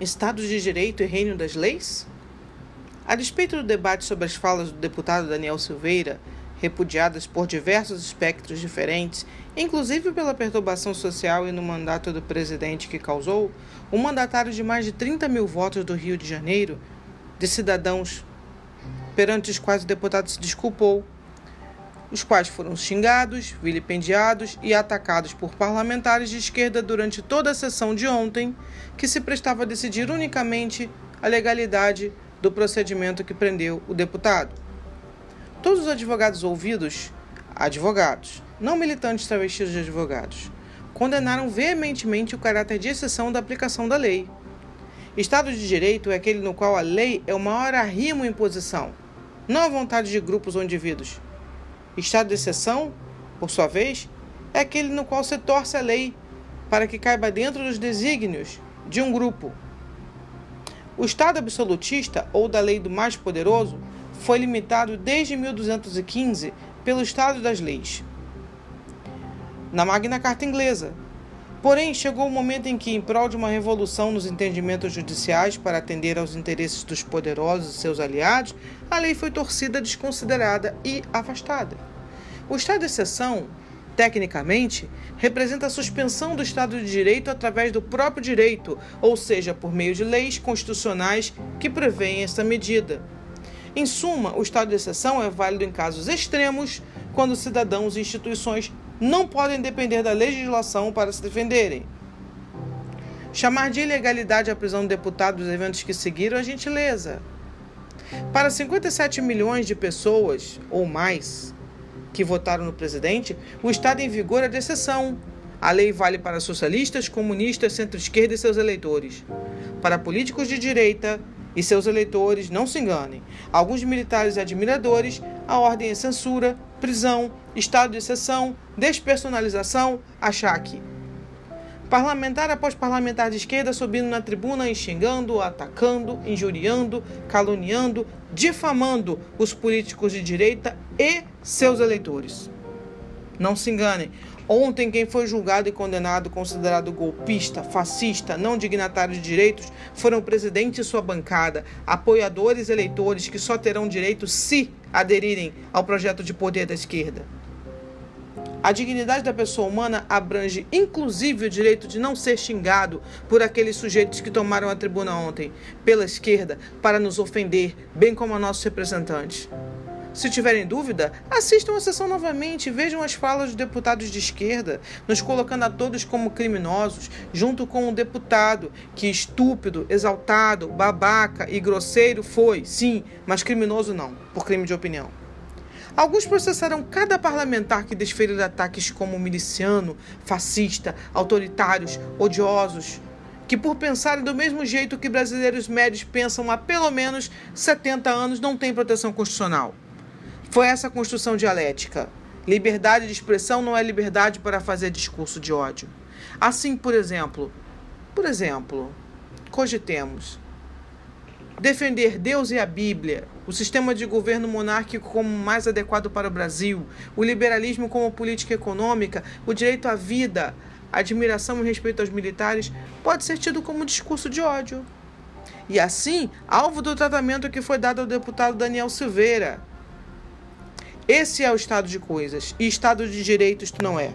Estado de Direito e Reino das Leis? A despeito do debate sobre as falas do deputado Daniel Silveira, repudiadas por diversos espectros diferentes, inclusive pela perturbação social e no mandato do presidente que causou, o mandatário de mais de 30 mil votos do Rio de Janeiro, de cidadãos perante os quais o deputado se desculpou, os quais foram xingados, vilipendiados e atacados por parlamentares de esquerda durante toda a sessão de ontem, que se prestava a decidir unicamente a legalidade do procedimento que prendeu o deputado. Todos os advogados ouvidos, advogados, não militantes travestidos de advogados, condenaram veementemente o caráter de exceção da aplicação da lei. Estado de direito é aquele no qual a lei é o maior arrimo em posição, não a vontade de grupos ou indivíduos. Estado de exceção, por sua vez, é aquele no qual se torce a lei para que caiba dentro dos desígnios de um grupo. O Estado absolutista, ou da lei do mais poderoso, foi limitado desde 1215 pelo Estado das Leis, na Magna Carta Inglesa. Porém, chegou o momento em que, em prol de uma revolução nos entendimentos judiciais para atender aos interesses dos poderosos e seus aliados, a lei foi torcida, desconsiderada e afastada. O estado de exceção, tecnicamente, representa a suspensão do Estado de Direito através do próprio direito, ou seja, por meio de leis constitucionais que prevêem essa medida. Em suma, o estado de exceção é válido em casos extremos, quando cidadãos e instituições não podem depender da legislação para se defenderem. Chamar de ilegalidade a prisão do deputado dos eventos que seguiram é gentileza. Para 57 milhões de pessoas ou mais que votaram no presidente, o Estado em vigor é de exceção. A lei vale para socialistas, comunistas, centro-esquerda e seus eleitores. Para políticos de direita, e seus eleitores não se enganem. Alguns militares e admiradores, a ordem é censura, prisão, estado de exceção, despersonalização, achaque. Parlamentar após parlamentar de esquerda subindo na tribuna e xingando, atacando, injuriando, caluniando, difamando os políticos de direita e seus eleitores. Não se enganem, Ontem, quem foi julgado e condenado, considerado golpista, fascista, não dignatário de direitos, foram o presidente e sua bancada, apoiadores eleitores que só terão direito se aderirem ao projeto de poder da esquerda. A dignidade da pessoa humana abrange inclusive o direito de não ser xingado por aqueles sujeitos que tomaram a tribuna ontem, pela esquerda, para nos ofender, bem como a nossos representantes. Se tiverem dúvida, assistam a sessão novamente e vejam as falas dos deputados de esquerda, nos colocando a todos como criminosos, junto com o deputado que estúpido, exaltado, babaca e grosseiro foi, sim, mas criminoso não, por crime de opinião. Alguns processaram cada parlamentar que desferiu ataques como miliciano, fascista, autoritários, odiosos, que por pensarem do mesmo jeito que brasileiros médios pensam há pelo menos 70 anos não têm proteção constitucional. Foi essa construção dialética. Liberdade de expressão não é liberdade para fazer discurso de ódio. Assim, por exemplo, por exemplo, cogitemos defender Deus e a Bíblia, o sistema de governo monárquico como mais adequado para o Brasil, o liberalismo como política econômica, o direito à vida, admiração e respeito aos militares, pode ser tido como discurso de ódio. E assim, alvo do tratamento que foi dado ao deputado Daniel Silveira, esse é o estado de coisas. E estado de direitos não é.